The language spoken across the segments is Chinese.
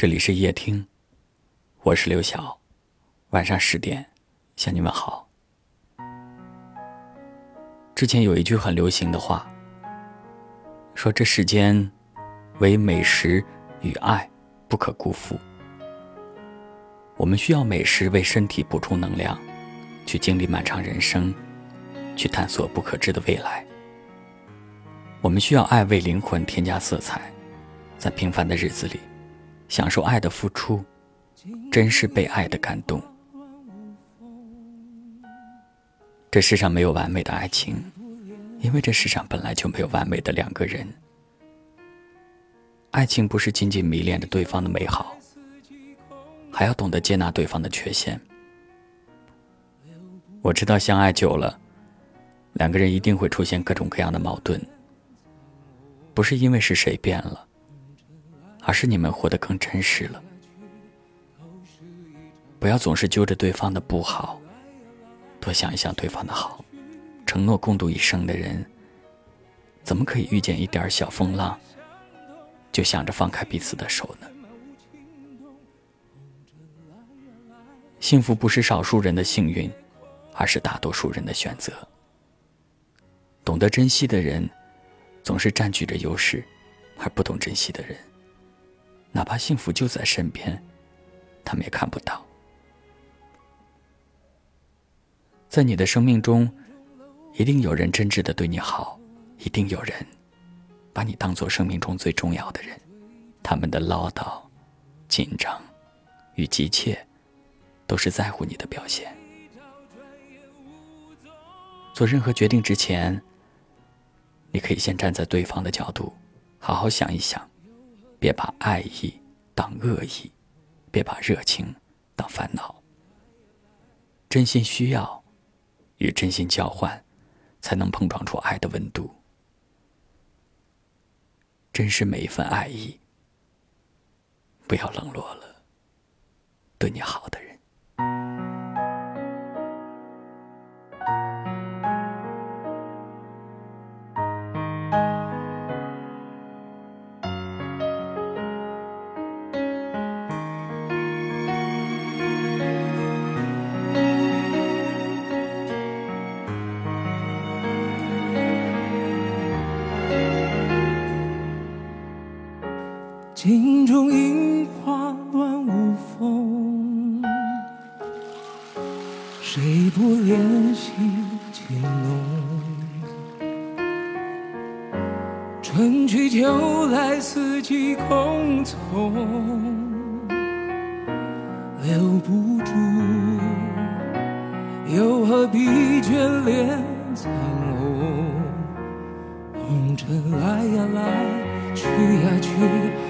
这里是夜听，我是刘晓。晚上十点向你们好。之前有一句很流行的话，说这世间唯美食与爱不可辜负。我们需要美食为身体补充能量，去经历漫长人生，去探索不可知的未来。我们需要爱为灵魂添加色彩，在平凡的日子里。享受爱的付出，真是被爱的感动。这世上没有完美的爱情，因为这世上本来就没有完美的两个人。爱情不是仅仅迷恋着对方的美好，还要懂得接纳对方的缺陷。我知道相爱久了，两个人一定会出现各种各样的矛盾，不是因为是谁变了。而是你们活得更真实了。不要总是揪着对方的不好，多想一想对方的好。承诺共度一生的人，怎么可以遇见一点小风浪，就想着放开彼此的手呢？幸福不是少数人的幸运，而是大多数人的选择。懂得珍惜的人，总是占据着优势，而不懂珍惜的人。哪怕幸福就在身边，他们也看不到。在你的生命中，一定有人真挚的对你好，一定有人把你当做生命中最重要的人。他们的唠叨、紧张与急切，都是在乎你的表现。做任何决定之前，你可以先站在对方的角度，好好想一想。别把爱意当恶意，别把热情当烦恼。真心需要与真心交换，才能碰撞出爱的温度。珍视每一份爱意，不要冷落了对你好的人。镜中樱花乱舞风，谁不怜惜情浓？春去秋来，四季匆匆，留不住，又何必眷恋苍龙？红尘来呀来，去呀去。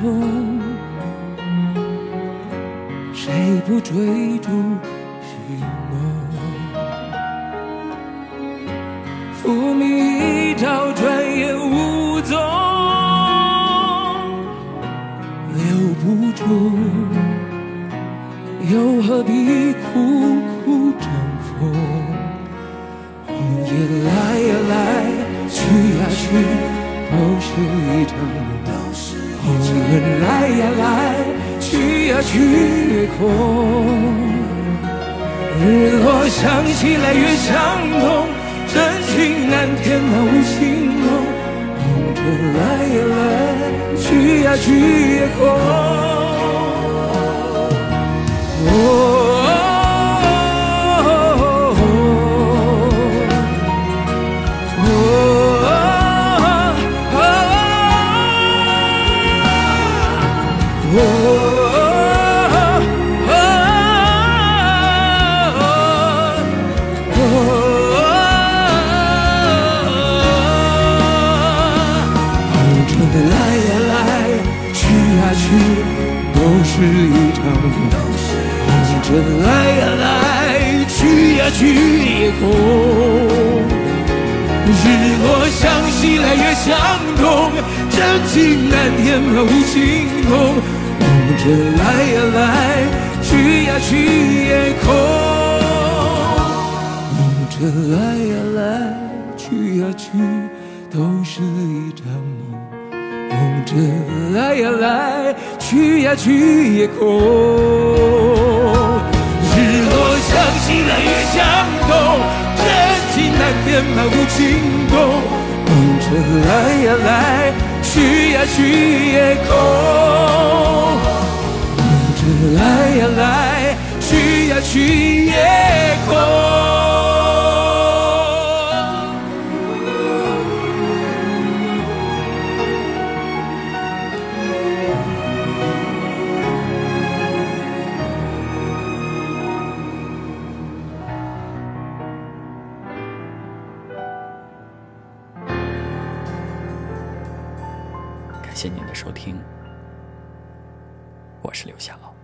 中，谁不追逐寻梦？浮名一朝，转眼无踪，留不住，又何必苦苦争锋？红叶来呀来，去呀去。都是一场梦，红尘来呀来，去呀去也空。日落向西来月相东，真情难填满无情梦。红尘来呀来，去呀去，都是一场梦。红尘来呀来，去呀去也空。日落向西来，月向东，真情难填，渺无情空。梦着来呀来，去呀去也空。梦着来呀来，去呀去，都是一场梦。梦着来呀来，去呀去也空。去夜空。梦着来呀来，去呀去也空。谢您的收听，我是刘晓。